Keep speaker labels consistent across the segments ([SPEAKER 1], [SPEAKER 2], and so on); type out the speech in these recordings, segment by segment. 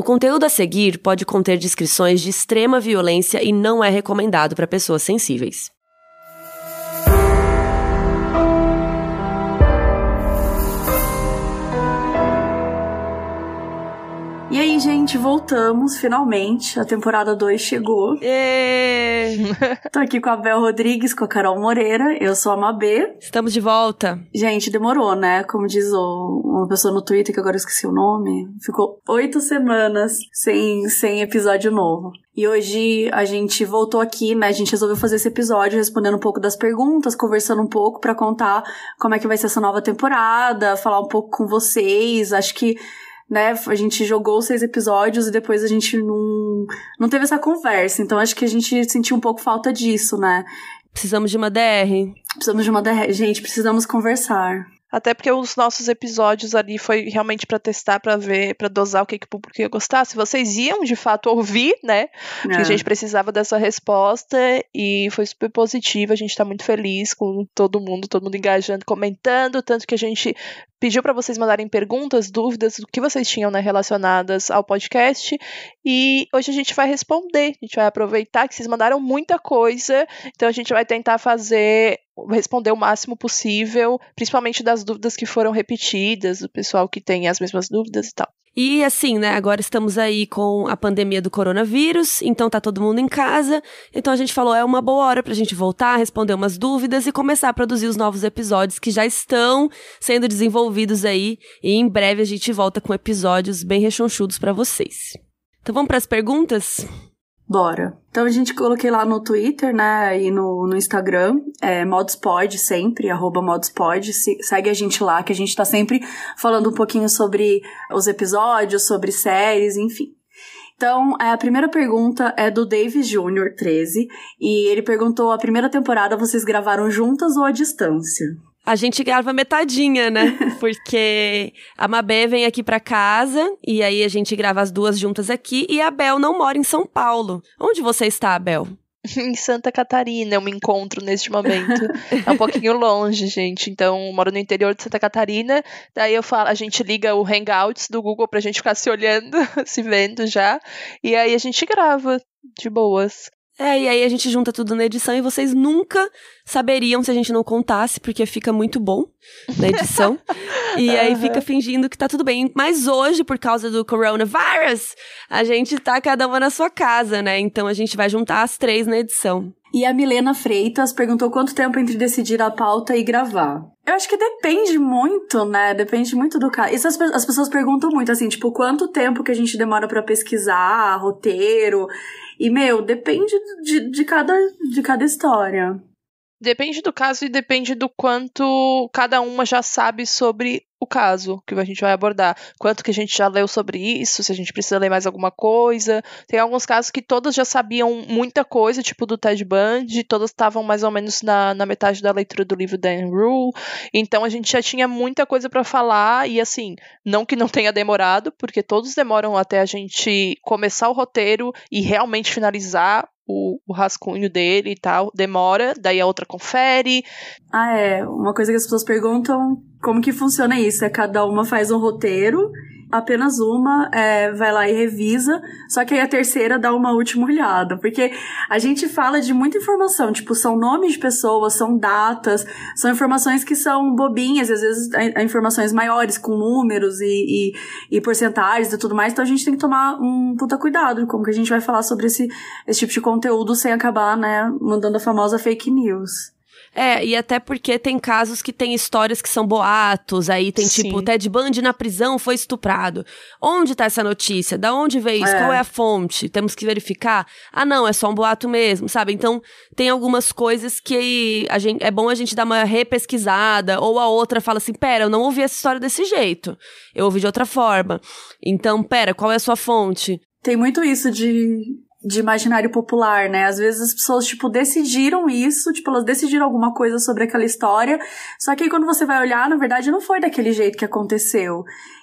[SPEAKER 1] O conteúdo a seguir pode conter descrições de extrema violência e não é recomendado para pessoas sensíveis.
[SPEAKER 2] Aí, gente, voltamos finalmente. A temporada 2 chegou. Tô aqui com a Bel Rodrigues, com a Carol Moreira. Eu sou a Mabê.
[SPEAKER 1] Estamos de volta.
[SPEAKER 2] Gente, demorou, né? Como diz o, uma pessoa no Twitter, que agora eu esqueci o nome. Ficou oito semanas sem, sem episódio novo. E hoje a gente voltou aqui, né? A gente resolveu fazer esse episódio respondendo um pouco das perguntas, conversando um pouco para contar como é que vai ser essa nova temporada, falar um pouco com vocês. Acho que né? A gente jogou seis episódios e depois a gente não, não teve essa conversa. Então acho que a gente sentiu um pouco falta disso, né?
[SPEAKER 1] Precisamos de uma DR.
[SPEAKER 2] Precisamos de uma DR. Gente, precisamos conversar.
[SPEAKER 3] Até porque os nossos episódios ali foi realmente para testar, para ver, para dosar o que, que o público ia gostar. Se vocês iam de fato ouvir, né? É. Que a gente precisava dessa resposta e foi super positivo. A gente tá muito feliz com todo mundo, todo mundo engajando, comentando, tanto que a gente pediu para vocês mandarem perguntas, dúvidas, do que vocês tinham né, relacionadas ao podcast. E hoje a gente vai responder. A gente vai aproveitar que vocês mandaram muita coisa. Então a gente vai tentar fazer responder o máximo possível, principalmente das dúvidas que foram repetidas, do pessoal que tem as mesmas dúvidas e tal.
[SPEAKER 1] E assim, né, agora estamos aí com a pandemia do coronavírus, então tá todo mundo em casa. Então a gente falou, é uma boa hora pra gente voltar, responder umas dúvidas e começar a produzir os novos episódios que já estão sendo desenvolvidos aí. E em breve a gente volta com episódios bem rechonchudos para vocês. Então vamos para as perguntas?
[SPEAKER 2] Bora. Então a gente coloquei lá no Twitter, né, e no, no Instagram, é, Modspod sempre, arroba Modspod, segue a gente lá, que a gente tá sempre falando um pouquinho sobre os episódios, sobre séries, enfim. Então, a primeira pergunta é do Davis Jr., 13, e ele perguntou: a primeira temporada vocês gravaram juntas ou à distância?
[SPEAKER 1] A gente grava metadinha, né? Porque a Mabé vem aqui pra casa e aí a gente grava as duas juntas aqui e a Bel não mora em São Paulo. Onde você está, Bel?
[SPEAKER 3] em Santa Catarina eu me encontro neste momento. É um pouquinho longe, gente. Então, moro no interior de Santa Catarina. Daí eu falo, a gente liga o Hangouts do Google pra gente ficar se olhando, se vendo já. E aí a gente grava de boas.
[SPEAKER 1] É, e aí a gente junta tudo na edição e vocês nunca saberiam se a gente não contasse, porque fica muito bom na edição. e uhum. aí fica fingindo que tá tudo bem. Mas hoje, por causa do coronavirus, a gente tá cada uma na sua casa, né? Então a gente vai juntar as três na edição.
[SPEAKER 2] E a Milena Freitas perguntou quanto tempo entre decidir a pauta e gravar. Eu acho que depende muito, né? Depende muito do caso. Isso as, as pessoas perguntam muito, assim, tipo, quanto tempo que a gente demora para pesquisar, roteiro. E, meu, depende de, de, cada, de cada história.
[SPEAKER 3] Depende do caso e depende do quanto cada uma já sabe sobre o caso que a gente vai abordar. Quanto que a gente já leu sobre isso, se a gente precisa ler mais alguma coisa. Tem alguns casos que todas já sabiam muita coisa, tipo do Ted Bundy, todas estavam mais ou menos na, na metade da leitura do livro da Anne Rule. Então a gente já tinha muita coisa para falar e assim, não que não tenha demorado, porque todos demoram até a gente começar o roteiro e realmente finalizar o, o, rascunho dele e tal, demora, daí a outra confere.
[SPEAKER 2] Ah, é. Uma coisa que as pessoas perguntam como que funciona isso? É cada uma faz um roteiro apenas uma é, vai lá e revisa, só que aí a terceira dá uma última olhada, porque a gente fala de muita informação, tipo, são nomes de pessoas, são datas, são informações que são bobinhas, às vezes informações maiores, com números e, e, e, porcentagens e tudo mais, então a gente tem que tomar um puta cuidado como que a gente vai falar sobre esse, esse tipo de conteúdo sem acabar, né, mandando a famosa fake news.
[SPEAKER 1] É, e até porque tem casos que tem histórias que são boatos, aí tem Sim. tipo, Ted Bundy na prisão foi estuprado. Onde tá essa notícia? Da onde veio isso? É. Qual é a fonte? Temos que verificar? Ah, não, é só um boato mesmo, sabe? Então, tem algumas coisas que a gente, é bom a gente dar uma repesquisada, ou a outra fala assim, pera, eu não ouvi essa história desse jeito. Eu ouvi de outra forma. Então, pera, qual é a sua fonte?
[SPEAKER 2] Tem muito isso de de imaginário popular, né? Às vezes as pessoas, tipo, decidiram isso, tipo, elas decidiram alguma coisa sobre aquela história, só que aí quando você vai olhar, na verdade, não foi daquele jeito que aconteceu.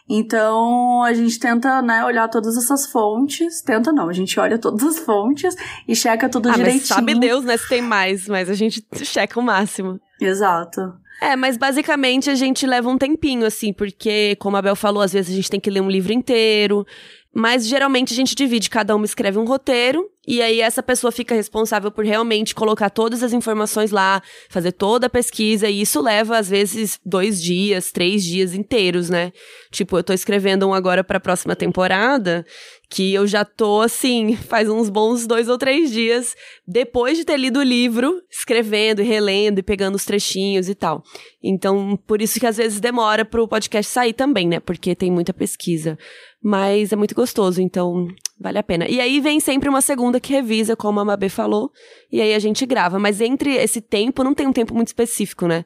[SPEAKER 2] Então a gente tenta, né, olhar todas essas fontes. Tenta não, a gente olha todas as fontes e checa tudo
[SPEAKER 1] ah,
[SPEAKER 2] direitinho.
[SPEAKER 1] Mas sabe Deus, né, se tem mais, mas a gente checa o máximo.
[SPEAKER 2] Exato.
[SPEAKER 1] É, mas basicamente a gente leva um tempinho, assim, porque, como a Bel falou, às vezes a gente tem que ler um livro inteiro. Mas geralmente a gente divide, cada uma escreve um roteiro, e aí essa pessoa fica responsável por realmente colocar todas as informações lá, fazer toda a pesquisa, e isso leva, às vezes, dois dias, três dias inteiros, né? Tipo, eu tô escrevendo um agora pra próxima temporada, que eu já tô assim, faz uns bons dois ou três dias, depois de ter lido o livro, escrevendo e relendo e pegando os trechinhos e tal. Então, por isso que às vezes demora pro podcast sair também, né? Porque tem muita pesquisa. Mas é muito gostoso, então vale a pena. E aí vem sempre uma segunda que revisa, como a Mabê falou, e aí a gente grava. Mas entre esse tempo, não tem um tempo muito específico, né?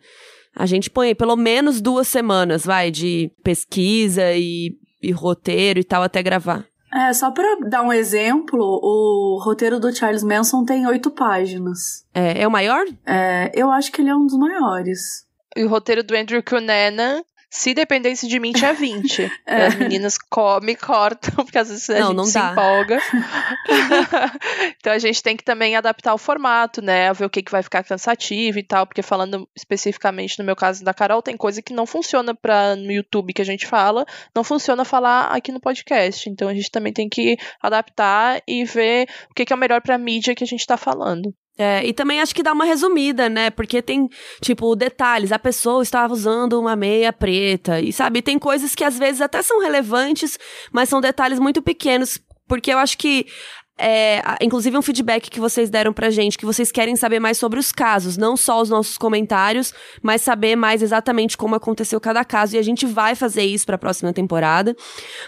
[SPEAKER 1] A gente põe pelo menos duas semanas, vai, de pesquisa e, e roteiro e tal, até gravar.
[SPEAKER 2] É, só pra dar um exemplo, o roteiro do Charles Manson tem oito páginas.
[SPEAKER 1] É, é o maior?
[SPEAKER 2] É, eu acho que ele é um dos maiores.
[SPEAKER 3] E o roteiro do Andrew Cunanan se dependesse de mim, tinha 20. é. As meninas comem, cortam, porque às vezes a não, gente não se dá. empolga. então a gente tem que também adaptar o formato, né? Ver o que, que vai ficar cansativo e tal. Porque falando especificamente no meu caso da Carol, tem coisa que não funciona para no YouTube que a gente fala, não funciona falar aqui no podcast. Então a gente também tem que adaptar e ver o que, que é o melhor pra mídia que a gente tá falando.
[SPEAKER 1] É, e também acho que dá uma resumida, né? Porque tem, tipo, detalhes. A pessoa estava usando uma meia preta. E, sabe, tem coisas que às vezes até são relevantes, mas são detalhes muito pequenos. Porque eu acho que é, inclusive um feedback que vocês deram pra gente, que vocês querem saber mais sobre os casos, não só os nossos comentários, mas saber mais exatamente como aconteceu cada caso. E a gente vai fazer isso pra próxima temporada.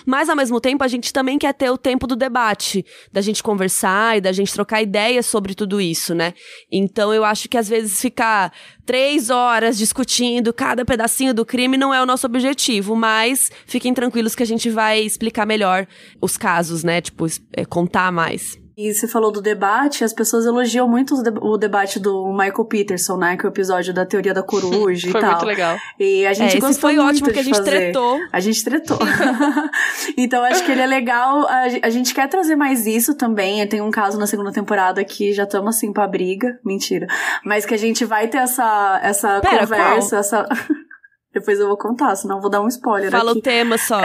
[SPEAKER 1] Mas, ao mesmo tempo, a gente também quer ter o tempo do debate, da gente conversar e da gente trocar ideias sobre tudo isso, né? Então, eu acho que às vezes ficar três horas discutindo cada pedacinho do crime não é o nosso objetivo, mas fiquem tranquilos que a gente vai explicar melhor os casos, né? Tipo, é, contar mais.
[SPEAKER 2] E você falou do debate, as pessoas elogiam muito o debate do Michael Peterson, né? Que é o episódio da teoria da coruja e
[SPEAKER 3] tal.
[SPEAKER 2] Foi
[SPEAKER 3] muito legal.
[SPEAKER 2] E a gente é, gostou
[SPEAKER 1] foi
[SPEAKER 2] muito
[SPEAKER 1] ótimo
[SPEAKER 2] que
[SPEAKER 1] a gente
[SPEAKER 2] fazer.
[SPEAKER 1] tretou.
[SPEAKER 2] A gente tretou. então acho que ele é legal. A, a, gente quer trazer mais isso também. Tem um caso na segunda temporada que já estamos assim pra briga. Mentira. Mas que a gente vai ter essa, essa Pera, conversa, qual? essa. Depois eu vou contar, senão eu vou dar um spoiler.
[SPEAKER 1] Fala
[SPEAKER 2] aqui.
[SPEAKER 1] o tema só.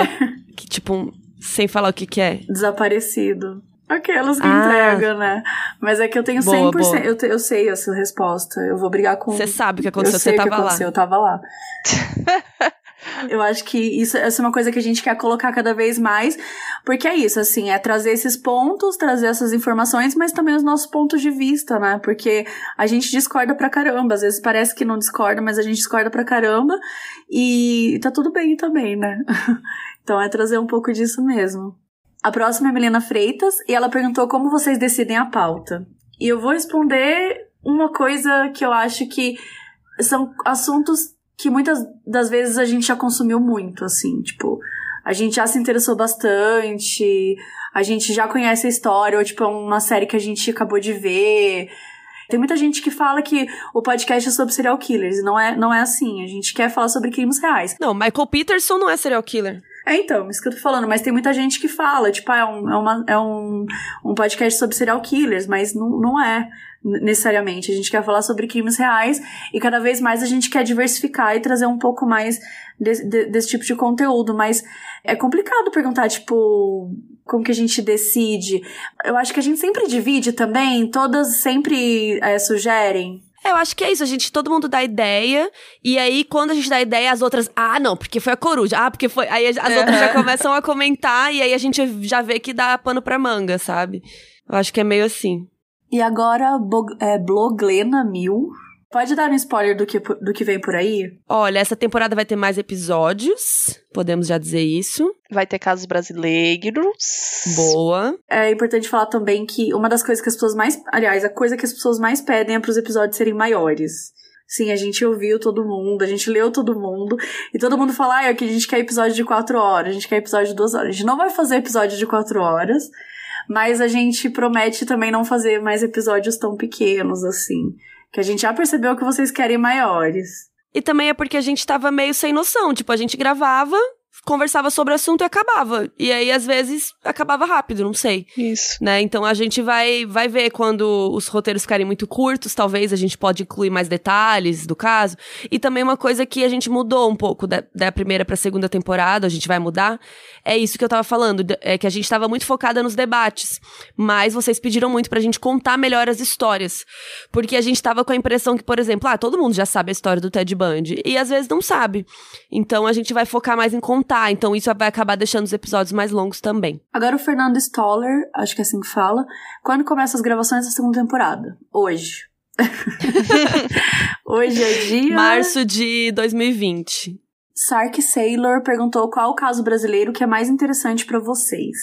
[SPEAKER 1] que tipo, sem falar o que, que é.
[SPEAKER 2] Desaparecido. Aquelas que ah. entregam, né? Mas é que eu tenho 100%. Boa, boa. Eu, te, eu sei essa resposta. Eu vou brigar com.
[SPEAKER 1] Você sabe o que aconteceu, eu sei você tava que aconteceu, lá.
[SPEAKER 2] Eu tava lá. eu acho que isso, essa é uma coisa que a gente quer colocar cada vez mais, porque é isso, assim, é trazer esses pontos, trazer essas informações, mas também os nossos pontos de vista, né? Porque a gente discorda pra caramba, às vezes parece que não discorda, mas a gente discorda pra caramba, e tá tudo bem também, né? então é trazer um pouco disso mesmo. A próxima é Melina Freitas e ela perguntou como vocês decidem a pauta. E eu vou responder uma coisa que eu acho que são assuntos que muitas das vezes a gente já consumiu muito, assim, tipo, a gente já se interessou bastante, a gente já conhece a história, ou tipo, é uma série que a gente acabou de ver. Tem muita gente que fala que o podcast é sobre serial killers, e não é, não é assim. A gente quer falar sobre crimes reais.
[SPEAKER 1] Não, Michael Peterson não é serial killer.
[SPEAKER 2] É, então, isso que eu tô falando, mas tem muita gente que fala, tipo, ah, é, um, é, uma, é um, um podcast sobre serial killers, mas não, não é necessariamente. A gente quer falar sobre crimes reais e cada vez mais a gente quer diversificar e trazer um pouco mais de, de, desse tipo de conteúdo, mas é complicado perguntar, tipo, como que a gente decide. Eu acho que a gente sempre divide também, todas sempre é, sugerem
[SPEAKER 1] eu acho que é isso, a gente, todo mundo dá ideia, e aí quando a gente dá ideia, as outras, ah, não, porque foi a coruja, ah, porque foi. Aí as uhum. outras já começam a comentar, e aí a gente já vê que dá pano pra manga, sabe? Eu acho que é meio assim.
[SPEAKER 2] E agora, é, Bloglena Mil Pode dar um spoiler do que, do que vem por aí?
[SPEAKER 1] Olha, essa temporada vai ter mais episódios, podemos já dizer isso.
[SPEAKER 3] Vai ter casos brasileiros.
[SPEAKER 1] Boa.
[SPEAKER 2] É importante falar também que uma das coisas que as pessoas mais. Aliás, a coisa que as pessoas mais pedem é para os episódios serem maiores. Sim, a gente ouviu todo mundo, a gente leu todo mundo, e todo mundo fala, ah, é que a gente quer episódio de quatro horas, a gente quer episódio de duas horas. A gente não vai fazer episódio de quatro horas, mas a gente promete também não fazer mais episódios tão pequenos assim que a gente já percebeu que vocês querem maiores.
[SPEAKER 1] E também é porque a gente tava meio sem noção. Tipo, a gente gravava, conversava sobre o assunto e acabava. E aí, às vezes, acabava rápido, não sei.
[SPEAKER 3] Isso.
[SPEAKER 1] Né? Então a gente vai, vai ver quando os roteiros ficarem muito curtos, talvez a gente pode incluir mais detalhes do caso. E também uma coisa que a gente mudou um pouco da, da primeira pra segunda temporada, a gente vai mudar, é isso que eu tava falando, é que a gente tava muito focada nos debates. Mas vocês pediram muito pra gente contar melhor as histórias. Porque a gente tava com a impressão que, por exemplo, ah, todo mundo já sabe a história do Ted Bundy. E às vezes não sabe. Então a gente vai focar mais em contar então isso vai acabar deixando os episódios mais longos também.
[SPEAKER 2] Agora o Fernando Stoller, acho que é assim que fala, quando começam as gravações da segunda temporada? Hoje. Hoje é dia.
[SPEAKER 1] Março de 2020.
[SPEAKER 2] Sark Sailor perguntou qual o caso brasileiro que é mais interessante para vocês.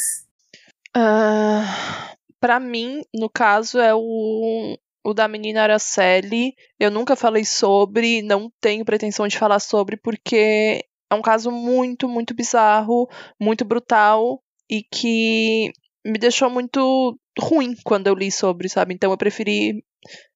[SPEAKER 3] Uh, ah, para mim, no caso, é o, o da menina Araceli. Eu nunca falei sobre, não tenho pretensão de falar sobre, porque um caso muito, muito bizarro, muito brutal e que me deixou muito ruim quando eu li sobre, sabe? Então eu preferi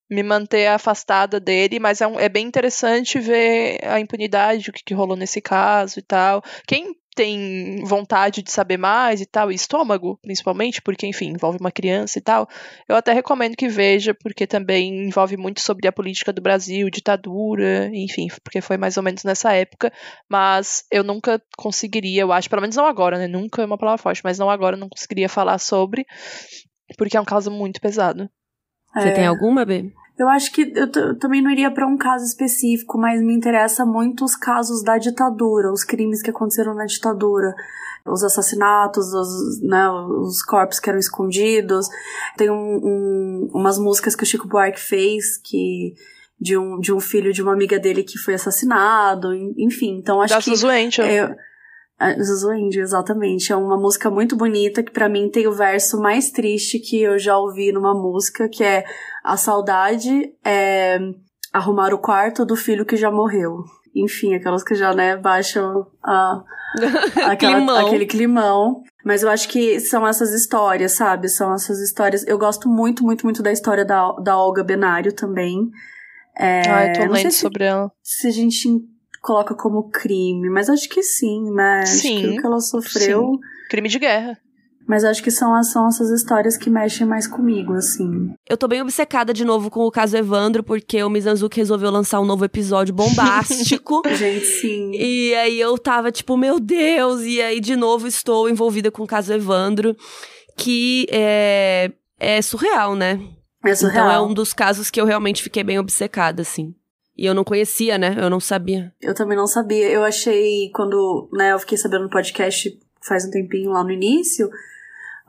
[SPEAKER 3] me manter afastada dele, mas é, um, é bem interessante ver a impunidade, o que, que rolou nesse caso e tal. Quem tem vontade de saber mais e tal, e estômago, principalmente, porque, enfim, envolve uma criança e tal, eu até recomendo que veja, porque também envolve muito sobre a política do Brasil, ditadura, enfim, porque foi mais ou menos nessa época, mas eu nunca conseguiria, eu acho, pelo menos não agora, né? Nunca é uma palavra forte, mas não agora, não conseguiria falar sobre, porque é um caso muito pesado.
[SPEAKER 1] Você é... tem alguma, B?
[SPEAKER 2] Eu acho que eu, também não iria para um caso específico, mas me interessa muito os casos da ditadura, os crimes que aconteceram na ditadura, os assassinatos, os, né, os corpos que eram escondidos. Tem um, um, umas músicas que o Chico Buarque fez que de um, de um filho de uma amiga dele que foi assassinado, enfim. Então acho da que.
[SPEAKER 3] Zuente,
[SPEAKER 2] é, Zuzuende, exatamente. É uma música muito bonita que para mim tem o verso mais triste que eu já ouvi numa música, que é a saudade é arrumar o quarto do filho que já morreu. Enfim, aquelas que já, né, baixam a, aquela, climão. aquele climão. Mas eu acho que são essas histórias, sabe? São essas histórias. Eu gosto muito, muito, muito da história da, da Olga Benário também.
[SPEAKER 3] É, ah, eu tô lendo sobre ela.
[SPEAKER 2] Se a gente coloca como crime, mas acho que sim, né? Sim. Acho que o que ela sofreu. Sim.
[SPEAKER 3] Crime de guerra.
[SPEAKER 2] Mas acho que são, são essas histórias que mexem mais comigo, assim.
[SPEAKER 1] Eu tô bem obcecada de novo com o caso Evandro, porque o Mizanzuki resolveu lançar um novo episódio bombástico.
[SPEAKER 2] Gente, sim.
[SPEAKER 1] E aí eu tava tipo, meu Deus! E aí, de novo, estou envolvida com o caso Evandro, que é, é surreal, né?
[SPEAKER 2] É surreal.
[SPEAKER 1] Então é um dos casos que eu realmente fiquei bem obcecada, assim. E eu não conhecia, né? Eu não sabia.
[SPEAKER 2] Eu também não sabia. Eu achei, quando né, eu fiquei sabendo no podcast faz um tempinho lá no início.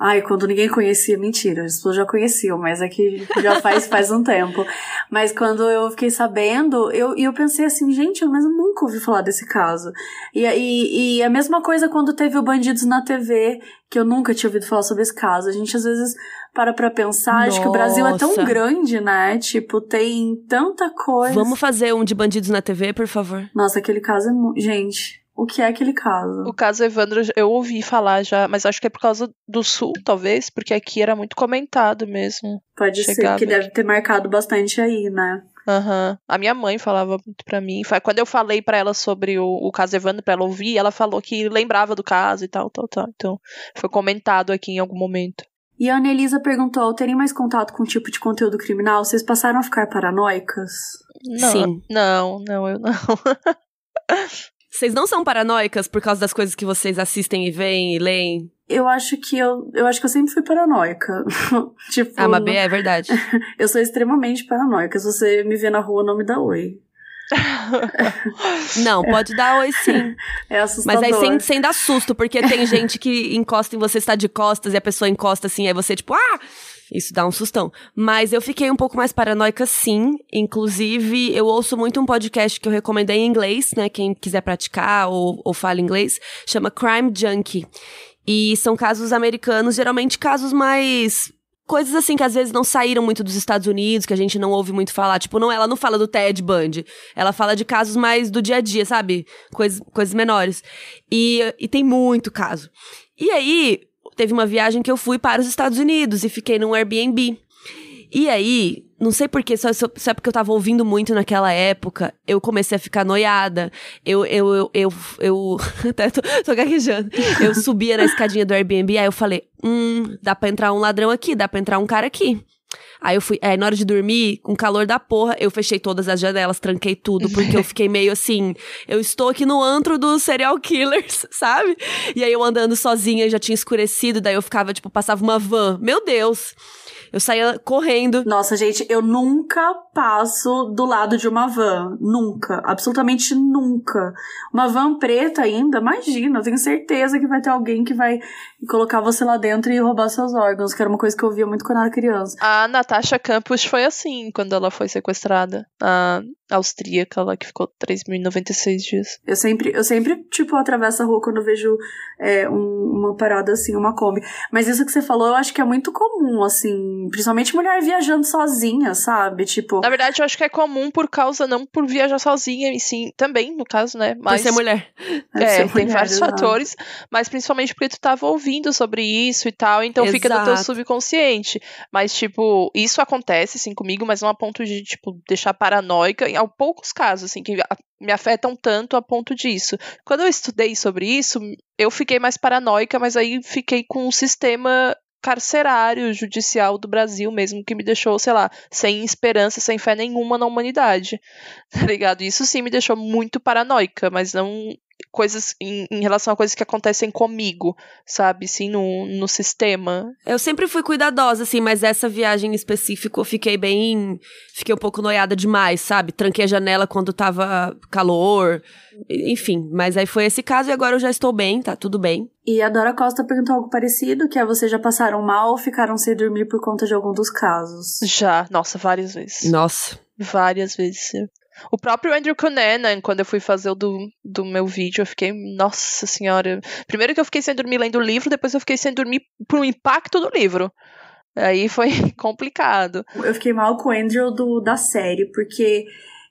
[SPEAKER 2] Ai, quando ninguém conhecia, mentira, as pessoas já conheciam, mas aqui é já faz, faz um tempo. Mas quando eu fiquei sabendo, eu, eu pensei assim, gente, eu mesmo nunca ouvi falar desse caso. E, e, e a mesma coisa quando teve o Bandidos na TV, que eu nunca tinha ouvido falar sobre esse caso. A gente às vezes para pra pensar. Nossa. Acho que o Brasil é tão grande, né? Tipo, tem tanta coisa.
[SPEAKER 1] Vamos fazer um de bandidos na TV, por favor?
[SPEAKER 2] Nossa, aquele caso é. Mu... Gente. O que é aquele caso?
[SPEAKER 3] O caso Evandro, eu ouvi falar já, mas acho que é por causa do sul, talvez, porque aqui era muito comentado mesmo.
[SPEAKER 2] Pode ser, que deve ter marcado bastante aí, né?
[SPEAKER 3] Aham. Uhum. A minha mãe falava muito pra mim. Quando eu falei para ela sobre o, o caso Evandro, pra ela ouvir, ela falou que lembrava do caso e tal, tal, tal. Então, foi comentado aqui em algum momento.
[SPEAKER 2] E a Annelisa perguntou: ao terem mais contato com um tipo de conteúdo criminal, vocês passaram a ficar paranoicas?
[SPEAKER 3] Não, Sim. Não, não, eu não.
[SPEAKER 1] Vocês não são paranoicas por causa das coisas que vocês assistem e veem e leem?
[SPEAKER 2] Eu acho que eu, eu acho que eu sempre fui paranoica. tipo,
[SPEAKER 1] ah, Mabê, é verdade.
[SPEAKER 2] eu sou extremamente paranoica. Se você me vê na rua, não me dá oi.
[SPEAKER 1] Não, pode dar oi sim.
[SPEAKER 2] É assustador.
[SPEAKER 1] Mas aí sem, sem dar susto, porque tem gente que encosta em você, está de costas, e a pessoa encosta assim, aí você tipo, ah! Isso dá um sustão. Mas eu fiquei um pouco mais paranoica, sim. Inclusive, eu ouço muito um podcast que eu recomendei em inglês, né? Quem quiser praticar ou, ou fala inglês, chama Crime Junkie. E são casos americanos, geralmente casos mais coisas assim que às vezes não saíram muito dos Estados Unidos, que a gente não ouve muito falar. Tipo, não, ela não fala do Ted Bundy. Ela fala de casos mais do dia a dia, sabe? Coisas, coisas menores. E, e tem muito caso. E aí, teve uma viagem que eu fui para os Estados Unidos e fiquei num Airbnb. E aí, não sei porquê, só, só, porque eu tava ouvindo muito naquela época, eu comecei a ficar noiada. Eu, eu, eu, eu, eu até tô, tô gaguejando. Eu subia na escadinha do Airbnb, aí eu falei, hum, dá pra entrar um ladrão aqui, dá pra entrar um cara aqui. Aí eu fui, é, na hora de dormir, com calor da porra, eu fechei todas as janelas, tranquei tudo, porque eu fiquei meio assim, eu estou aqui no antro dos serial killers, sabe? E aí eu andando sozinha, já tinha escurecido, daí eu ficava, tipo, passava uma van. Meu Deus! Eu saía correndo.
[SPEAKER 2] Nossa, gente, eu nunca passo do lado de uma van. Nunca. Absolutamente nunca. Uma van preta ainda, imagina, eu tenho certeza que vai ter alguém que vai colocar você lá dentro e roubar seus órgãos, que era uma coisa que eu via muito quando eu era criança.
[SPEAKER 3] A Natasha Campos foi assim quando ela foi sequestrada. A austríaca lá que ficou 3.096 dias.
[SPEAKER 2] Eu sempre, eu sempre, tipo, atravesso a rua quando vejo é, um, uma parada assim, uma Kombi. Mas isso que você falou, eu acho que é muito comum, assim, principalmente mulher viajando sozinha, sabe? Tipo.
[SPEAKER 3] Na verdade, eu acho que é comum por causa, não por viajar sozinha, e sim, também, no caso, né? Mas.
[SPEAKER 1] Por ser mulher.
[SPEAKER 3] É, ser tem mulher, vários exato. fatores, mas principalmente porque tu tava ouvindo sobre isso e tal, então exato. fica no teu subconsciente. Mas, tipo, isso acontece, assim, comigo, mas não a ponto de, tipo, deixar paranoica há poucos casos, assim, que me afetam tanto a ponto disso. Quando eu estudei sobre isso, eu fiquei mais paranoica, mas aí fiquei com um sistema carcerário judicial do Brasil mesmo que me deixou, sei lá, sem esperança, sem fé nenhuma na humanidade. Tá ligado? Isso sim me deixou muito paranoica, mas não coisas em, em, relação a coisas que acontecem comigo, sabe? Sim, no, no sistema.
[SPEAKER 1] Eu sempre fui cuidadosa, assim, mas essa viagem em específico eu fiquei bem. Fiquei um pouco noiada demais, sabe? Tranquei a janela quando tava calor. Enfim, mas aí foi esse caso e agora eu já estou bem, tá tudo bem.
[SPEAKER 2] E a Dora Costa perguntou algo parecido, que é vocês já passaram mal ou ficaram sem dormir por conta de algum dos casos?
[SPEAKER 3] Já, nossa, várias vezes.
[SPEAKER 1] Nossa.
[SPEAKER 3] Várias vezes. O próprio Andrew Cunanan, quando eu fui fazer o do, do meu vídeo, eu fiquei, nossa senhora. Primeiro que eu fiquei sem dormir lendo o livro, depois eu fiquei sem dormir por um impacto do livro. Aí foi complicado.
[SPEAKER 2] Eu fiquei mal com o Andrew do, da série, porque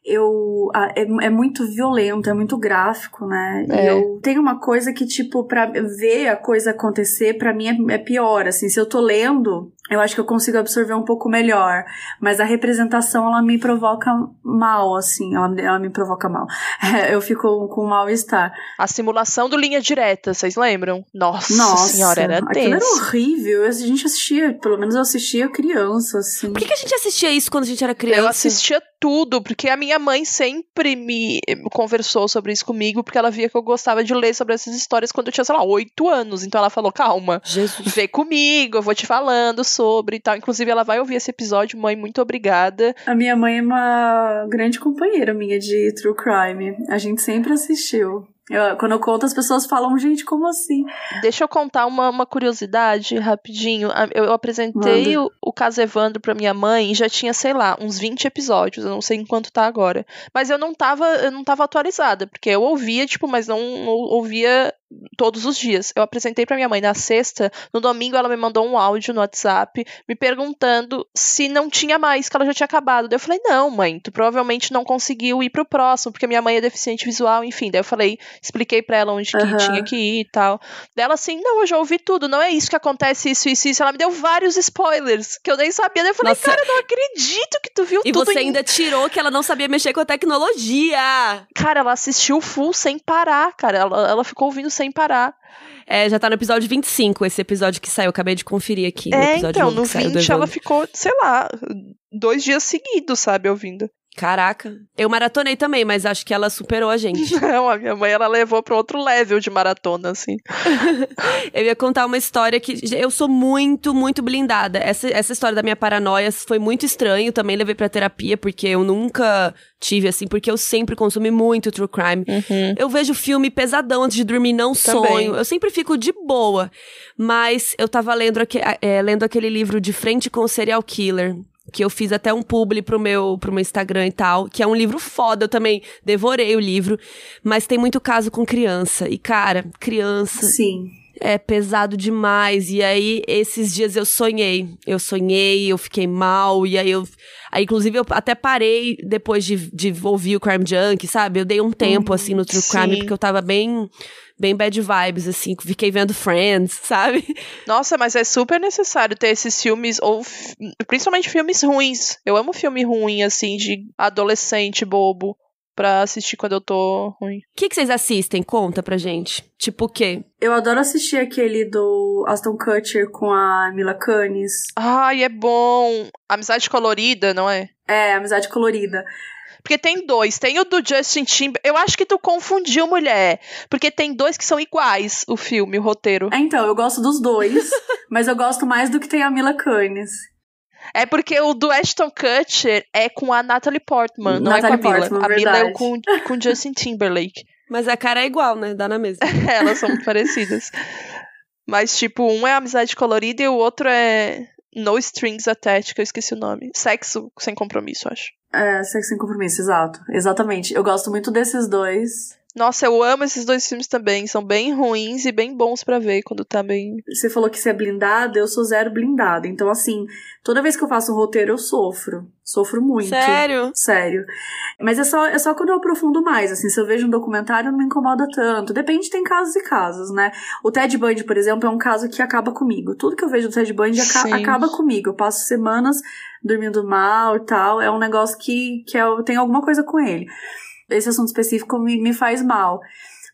[SPEAKER 2] eu é, é, muito violento, é muito gráfico, né? É. E eu tenho uma coisa que, tipo, pra ver a coisa acontecer, para mim é, é, pior, assim. Se eu tô lendo, eu acho que eu consigo absorver um pouco melhor. Mas a representação, ela me provoca mal, assim. Ela, ela me provoca mal. eu fico com mal-estar.
[SPEAKER 3] A simulação do Linha Direta, vocês lembram? Nossa, Nossa senhora, era tenso.
[SPEAKER 2] era horrível. A gente assistia, pelo menos eu assistia criança, assim.
[SPEAKER 1] Por que, que a gente assistia isso quando a gente era criança?
[SPEAKER 3] Eu assistia tudo, porque a minha mãe sempre me conversou sobre isso comigo, porque ela via que eu gostava de ler sobre essas histórias quando eu tinha, sei lá, oito anos. Então ela falou: calma, Jesus. vê comigo, eu vou te falando sobre e tal. Inclusive, ela vai ouvir esse episódio, mãe, muito obrigada.
[SPEAKER 2] A minha mãe é uma grande companheira minha de True Crime. A gente sempre assistiu. Eu, quando eu conto, as pessoas falam, gente, como assim?
[SPEAKER 3] Deixa eu contar uma, uma curiosidade rapidinho. Eu, eu apresentei o, o, caso Evandro pra minha mãe e já tinha, sei lá, uns 20 episódios. Eu não sei em quanto tá agora. Mas eu não tava, eu não tava atualizada, porque eu ouvia, tipo, mas não, não ouvia todos os dias. Eu apresentei para minha mãe na sexta, no domingo ela me mandou um áudio no WhatsApp me perguntando se não tinha mais, que ela já tinha acabado. Daí eu falei: "Não, mãe, tu provavelmente não conseguiu ir pro próximo, porque minha mãe é deficiente visual, enfim". Daí eu falei, expliquei para ela onde uhum. que tinha que ir e tal. Daí ela assim: "Não, eu já ouvi tudo, não é isso que acontece isso isso isso". Ela me deu vários spoilers que eu nem sabia. Daí eu falei: Nossa. "Cara, eu não acredito que tu viu
[SPEAKER 1] e
[SPEAKER 3] tudo".
[SPEAKER 1] E você em... ainda tirou que ela não sabia mexer com a tecnologia.
[SPEAKER 3] Cara, ela assistiu full sem parar, cara. Ela, ela ficou ouvindo sem parar.
[SPEAKER 1] É, já tá no episódio 25, esse episódio que saiu. Acabei de conferir aqui.
[SPEAKER 3] É, então, no 20 ela ficou, sei lá, dois dias seguidos, sabe, ouvindo.
[SPEAKER 1] Caraca. Eu maratonei também, mas acho que ela superou a gente.
[SPEAKER 3] Não, a minha mãe ela levou para outro level de maratona, assim.
[SPEAKER 1] eu ia contar uma história que eu sou muito, muito blindada. Essa, essa história da minha paranoia foi muito estranho. Também levei pra terapia, porque eu nunca tive, assim, porque eu sempre consumi muito true crime. Uhum. Eu vejo filme pesadão antes de dormir, não também. sonho. Eu sempre fico de boa. Mas eu tava lendo, é, lendo aquele livro De Frente com o Serial Killer que eu fiz até um publi pro meu, pro meu Instagram e tal, que é um livro foda, eu também devorei o livro, mas tem muito caso com criança. E, cara, criança.
[SPEAKER 2] Sim.
[SPEAKER 1] É pesado demais. E aí, esses dias eu sonhei. Eu sonhei, eu fiquei mal, e aí eu. Aí, inclusive, eu até parei depois de, de ouvir o Crime Junk, sabe? Eu dei um tempo, assim, no True Crime, porque eu tava bem bem bad vibes, assim. Fiquei vendo Friends, sabe?
[SPEAKER 3] Nossa, mas é super necessário ter esses filmes, ou principalmente filmes ruins. Eu amo filme ruim, assim, de adolescente bobo pra assistir quando eu tô ruim. O
[SPEAKER 1] que, que vocês assistem? Conta pra gente. Tipo o quê?
[SPEAKER 2] Eu adoro assistir aquele do Aston Kutcher com a Mila Kunis.
[SPEAKER 3] Ai, é bom. Amizade colorida, não é?
[SPEAKER 2] É, Amizade colorida.
[SPEAKER 3] Porque tem dois. Tem o do Justin Timberlake. Eu acho que tu confundiu, mulher. Porque tem dois que são iguais, o filme, o roteiro.
[SPEAKER 2] É, então, eu gosto dos dois. mas eu gosto mais do que tem a Mila Kunis.
[SPEAKER 3] É porque o do Ashton Kutcher é com a Natalie Portman, não Natalie é com a Mila. Portman, a Mila é com, com Justin Timberlake.
[SPEAKER 1] Mas a cara é igual, né? Dá na mesma.
[SPEAKER 3] Elas são muito parecidas. Mas, tipo, um é amizade colorida e o outro é No Strings Attached, que eu esqueci o nome. Sexo sem compromisso, acho.
[SPEAKER 2] É, Sexo sem compromisso, exato. Exatamente. Eu gosto muito desses dois.
[SPEAKER 3] Nossa, eu amo esses dois filmes também. São bem ruins e bem bons para ver quando tá bem.
[SPEAKER 2] Você falou que você é blindada, eu sou zero blindada. Então, assim, toda vez que eu faço um roteiro, eu sofro. Sofro muito.
[SPEAKER 1] Sério?
[SPEAKER 2] Sério. Mas é só, é só quando eu aprofundo mais. Assim, se eu vejo um documentário, não me incomoda tanto. Depende, tem casos e casos, né? O Ted Bundy, por exemplo, é um caso que acaba comigo. Tudo que eu vejo do Ted Bundy aca acaba comigo. Eu passo semanas dormindo mal e tal. É um negócio que, que é, tem alguma coisa com ele. Esse assunto específico me, me faz mal.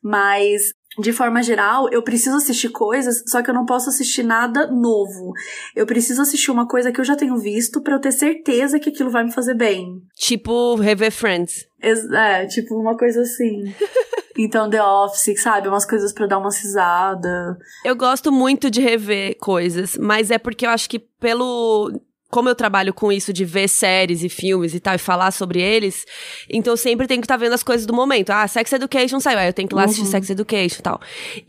[SPEAKER 2] Mas de forma geral, eu preciso assistir coisas, só que eu não posso assistir nada novo. Eu preciso assistir uma coisa que eu já tenho visto para eu ter certeza que aquilo vai me fazer bem.
[SPEAKER 1] Tipo, rever Friends.
[SPEAKER 2] É, tipo uma coisa assim. Então, The Office, sabe? Umas coisas para dar uma cisada.
[SPEAKER 1] Eu gosto muito de rever coisas, mas é porque eu acho que pelo como eu trabalho com isso de ver séries e filmes e tal, e falar sobre eles, então eu sempre tenho que estar tá vendo as coisas do momento. Ah, Sex Education saiu, aí eu tenho que ir lá uhum. assistir Sex Education e tal.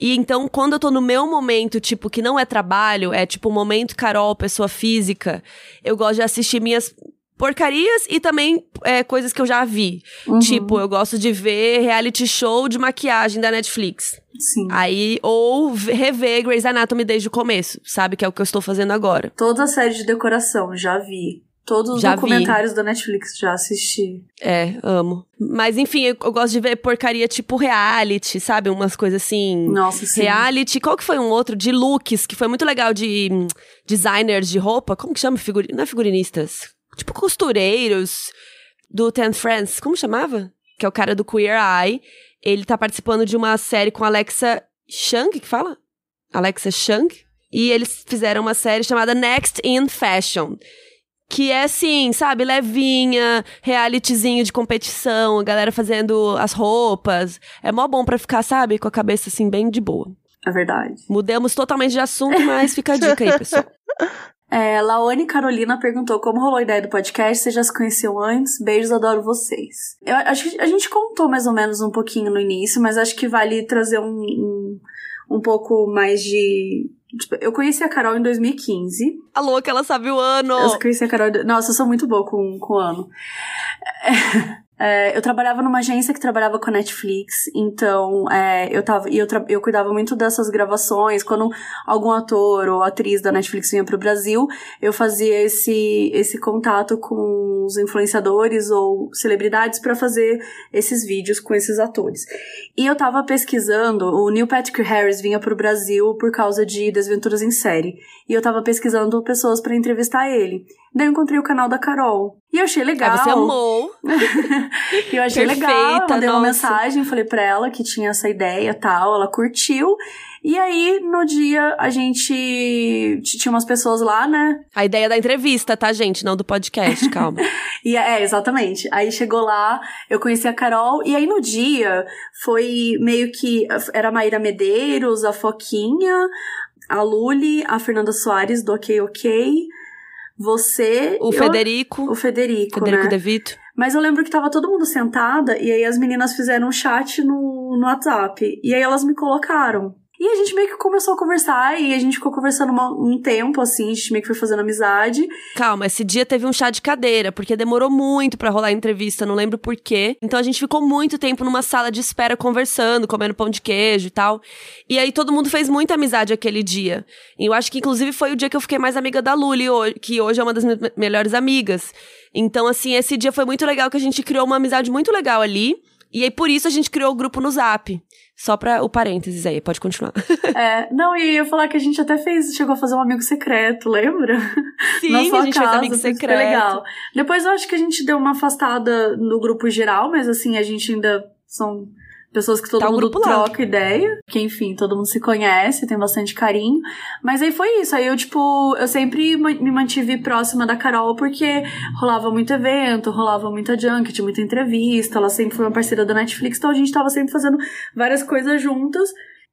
[SPEAKER 1] E então, quando eu tô no meu momento, tipo, que não é trabalho, é tipo, momento Carol, pessoa física, eu gosto de assistir minhas porcarias e também é, coisas que eu já vi. Uhum. Tipo, eu gosto de ver reality show de maquiagem da Netflix.
[SPEAKER 2] Sim.
[SPEAKER 1] Aí, ou rever Grey's Anatomy desde o começo, sabe? Que é o que eu estou fazendo agora.
[SPEAKER 2] Toda a série de decoração, já vi. Todos os já documentários vi. da Netflix, já assisti.
[SPEAKER 1] É, amo. Mas enfim, eu, eu, gosto de ver porcaria tipo reality, sabe? Umas coisas assim.
[SPEAKER 2] Nossa, sim.
[SPEAKER 1] Reality. Qual que foi um outro? De looks, que foi muito legal de hum, designers de roupa. Como que chama? Figuri... Não é figurinistas. Tipo costureiros do Ten Friends. Como chamava? Que é o cara do Queer Eye. Ele tá participando de uma série com Alexa Chung, que fala? Alexa Chung. E eles fizeram uma série chamada Next in Fashion. Que é assim, sabe, levinha, realityzinho de competição, a galera fazendo as roupas. É mó bom pra ficar, sabe, com a cabeça assim, bem de boa.
[SPEAKER 2] É verdade.
[SPEAKER 1] Mudamos totalmente de assunto, mas fica a dica aí, pessoal.
[SPEAKER 2] É, Laone Carolina perguntou como rolou a ideia do podcast, vocês já se conheciam antes? Beijos, adoro vocês. Eu acho que a gente contou mais ou menos um pouquinho no início, mas acho que vale trazer um, um, um pouco mais de. Tipo, eu conheci a Carol em 2015.
[SPEAKER 1] A louca, ela sabe o ano!
[SPEAKER 2] Eu conheci a Carol. Nossa, eu sou muito boa com, com o ano. É... Eu trabalhava numa agência que trabalhava com a Netflix, então é, eu tava e eu, eu cuidava muito dessas gravações. Quando algum ator ou atriz da Netflix vinha pro Brasil, eu fazia esse, esse contato com os influenciadores ou celebridades para fazer esses vídeos com esses atores. E eu tava pesquisando, o Neil Patrick Harris vinha pro Brasil por causa de Desventuras em Série. E eu tava pesquisando pessoas para entrevistar ele. Daí eu encontrei o canal da Carol. E eu achei legal.
[SPEAKER 1] Ah, você amou.
[SPEAKER 2] e eu achei Perfeita, legal. Mandei nossa. uma mensagem, falei pra ela que tinha essa ideia tal. Ela curtiu. E aí, no dia, a gente tinha umas pessoas lá, né?
[SPEAKER 1] A ideia da entrevista, tá, gente? Não do podcast, calma.
[SPEAKER 2] e é, exatamente. Aí chegou lá, eu conheci a Carol, e aí no dia foi meio que. Era a Maíra Medeiros, a Foquinha, a Luli, a Fernanda Soares do Ok Ok você.
[SPEAKER 1] O Federico.
[SPEAKER 2] o Federico.
[SPEAKER 1] Federico
[SPEAKER 2] né?
[SPEAKER 1] De Vito.
[SPEAKER 2] Mas eu lembro que tava todo mundo sentada e aí as meninas fizeram um chat no, no WhatsApp. E aí elas me colocaram. E a gente meio que começou a conversar e a gente ficou conversando um tempo, assim, a gente meio que foi fazendo amizade.
[SPEAKER 1] Calma, esse dia teve um chá de cadeira, porque demorou muito para rolar a entrevista, não lembro por quê. Então a gente ficou muito tempo numa sala de espera conversando, comendo pão de queijo e tal. E aí todo mundo fez muita amizade aquele dia. E eu acho que inclusive foi o dia que eu fiquei mais amiga da Luli, que hoje é uma das minhas melhores amigas. Então, assim, esse dia foi muito legal que a gente criou uma amizade muito legal ali. E aí, por isso, a gente criou o grupo no Zap. Só pra o parênteses aí, pode continuar.
[SPEAKER 2] É, não, e eu ia falar que a gente até fez, chegou a fazer um amigo secreto, lembra?
[SPEAKER 1] Sim, Na sua a gente casa, fez amigo secreto. Legal.
[SPEAKER 2] Depois eu acho que a gente deu uma afastada no grupo geral, mas assim, a gente ainda são pessoas que todo tá mundo troca ideia, que enfim, todo mundo se conhece, tem bastante carinho. Mas aí foi isso, aí eu, tipo, eu sempre me mantive próxima da Carol porque rolava muito evento, rolava muita junket, muita entrevista, ela sempre foi uma parceira da Netflix, então a gente tava sempre fazendo várias coisas juntas.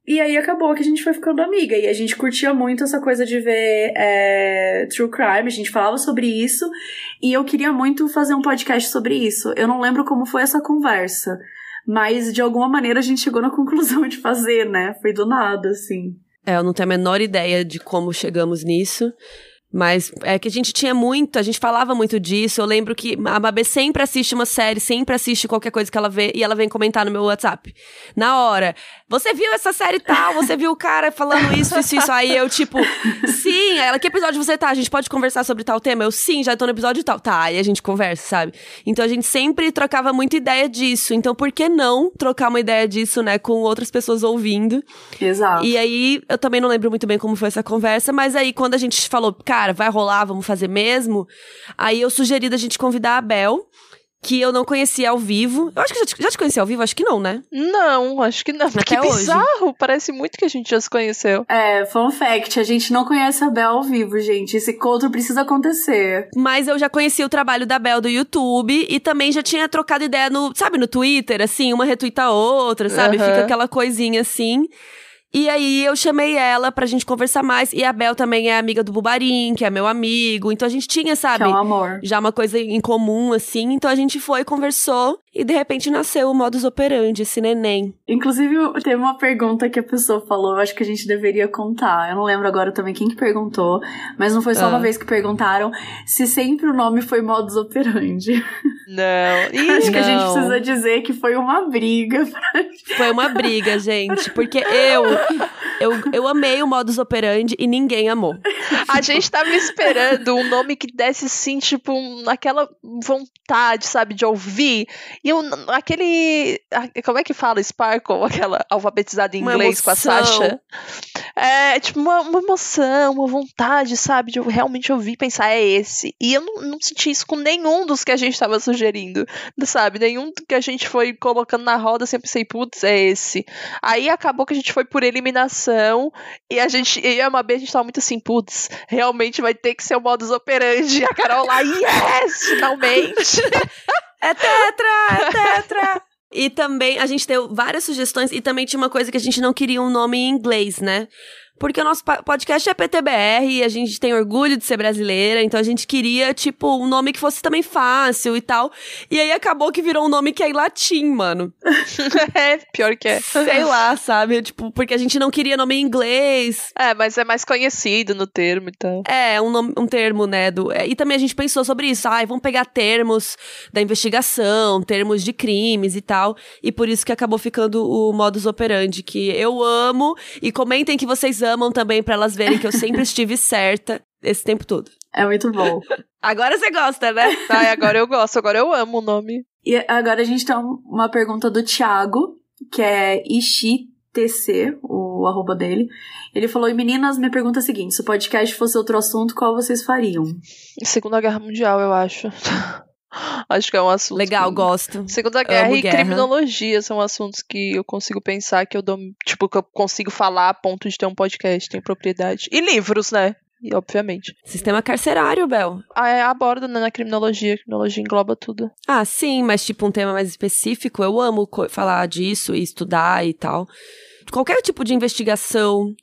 [SPEAKER 2] E aí acabou que a gente foi ficando amiga. E a gente curtia muito essa coisa de ver é, True Crime, a gente falava sobre isso. E eu queria muito fazer um podcast sobre isso. Eu não lembro como foi essa conversa. Mas de alguma maneira a gente chegou na conclusão de fazer, né? Foi do nada, assim.
[SPEAKER 1] É, eu não tenho a menor ideia de como chegamos nisso. Mas é que a gente tinha muito, a gente falava muito disso. Eu lembro que a Mabê sempre assiste uma série, sempre assiste qualquer coisa que ela vê e ela vem comentar no meu WhatsApp. Na hora. Você viu essa série tal? Você viu o cara falando isso, isso, isso? Aí eu, tipo, sim. Ela, que episódio você tá? A gente pode conversar sobre tal tema? Eu, sim, já tô no episódio tal. Tá, aí a gente conversa, sabe? Então a gente sempre trocava muita ideia disso. Então por que não trocar uma ideia disso, né, com outras pessoas ouvindo?
[SPEAKER 2] Exato.
[SPEAKER 1] E aí eu também não lembro muito bem como foi essa conversa, mas aí quando a gente falou, cara, cara, vai rolar, vamos fazer mesmo. Aí eu sugeri da gente convidar a Bel, que eu não conhecia ao vivo. Eu acho que já te, já te conheci ao vivo, acho que não, né?
[SPEAKER 3] Não, acho que não. Até que hoje. bizarro, parece muito que a gente já se conheceu.
[SPEAKER 2] É, fun fact, a gente não conhece a Bel ao vivo, gente. Esse encontro precisa acontecer.
[SPEAKER 1] Mas eu já conheci o trabalho da Bel do YouTube e também já tinha trocado ideia no, sabe, no Twitter, assim, uma retuita a outra, sabe? Uhum. Fica aquela coisinha assim. E aí eu chamei ela pra gente conversar mais. E a Bel também é amiga do Bubarim, que é meu amigo. Então a gente tinha, sabe?
[SPEAKER 2] Que é um amor.
[SPEAKER 1] Já uma coisa em comum, assim. Então a gente foi, conversou. E de repente nasceu o modus operandi, esse neném.
[SPEAKER 2] Inclusive, teve uma pergunta que a pessoa falou, acho que a gente deveria contar. Eu não lembro agora também quem que perguntou, mas não foi só ah. uma vez que perguntaram se sempre o nome foi modus operandi.
[SPEAKER 3] Não. Ih,
[SPEAKER 2] acho
[SPEAKER 3] não.
[SPEAKER 2] que a gente precisa dizer que foi uma briga. Pra...
[SPEAKER 1] Foi uma briga, gente. Porque eu, eu, eu amei o modus operandi e ninguém amou.
[SPEAKER 3] A gente tava esperando um nome que desse, assim, tipo, aquela vontade, sabe, de ouvir. E eu, aquele. Como é que fala Sparkle? Aquela alfabetizada em inglês com a Sasha. É, tipo, uma, uma, emoção, uma vontade, sabe? De eu realmente ouvir pensar, é esse. E eu não, não senti isso com nenhum dos que a gente tava sugerindo, sabe? Nenhum que a gente foi colocando na roda, sempre pensei, putz, é esse. Aí acabou que a gente foi por eliminação e a gente, e a Mabê, a gente tava muito assim, putz, realmente vai ter que ser o modus operandi. E a Carol lá, yes, finalmente.
[SPEAKER 1] É tetra, é tetra. E também a gente deu várias sugestões e também tinha uma coisa que a gente não queria um nome em inglês, né? Porque o nosso podcast é PTBR e a gente tem orgulho de ser brasileira, então a gente queria, tipo, um nome que fosse também fácil e tal. E aí acabou que virou um nome que é em latim, mano.
[SPEAKER 3] é, pior que é.
[SPEAKER 1] Sei lá, sabe? Tipo, porque a gente não queria nome em inglês.
[SPEAKER 3] É, mas é mais conhecido no termo, então.
[SPEAKER 1] É, um, nome, um termo, né? Do, é, e também a gente pensou sobre isso. Ai, vamos pegar termos da investigação, termos de crimes e tal. E por isso que acabou ficando o modus operandi, que eu amo. E comentem que vocês amam também para elas verem que eu sempre estive certa esse tempo todo.
[SPEAKER 2] É muito bom.
[SPEAKER 1] Agora você gosta, né?
[SPEAKER 3] Ai, agora eu gosto, agora eu amo o nome.
[SPEAKER 2] E agora a gente tem uma pergunta do Thiago, que é IxiTC, o arroba dele. Ele falou: E meninas, minha pergunta é a seguinte: se o podcast fosse outro assunto, qual vocês fariam?
[SPEAKER 3] Segunda Guerra Mundial, eu acho. Acho que é um assunto.
[SPEAKER 1] Legal, que... gosto.
[SPEAKER 3] Segunda Guerra Amo e guerra. criminologia são assuntos que eu consigo pensar que eu dou. Tipo, que eu consigo falar a ponto de ter um podcast, tem propriedade. E livros, né? E, obviamente.
[SPEAKER 1] Sistema carcerário, Bel.
[SPEAKER 3] Ah, é, aborda né, na criminologia. A criminologia engloba tudo.
[SPEAKER 1] Ah, sim, mas tipo um tema mais específico, eu amo falar disso e estudar e tal. Qualquer tipo de investigação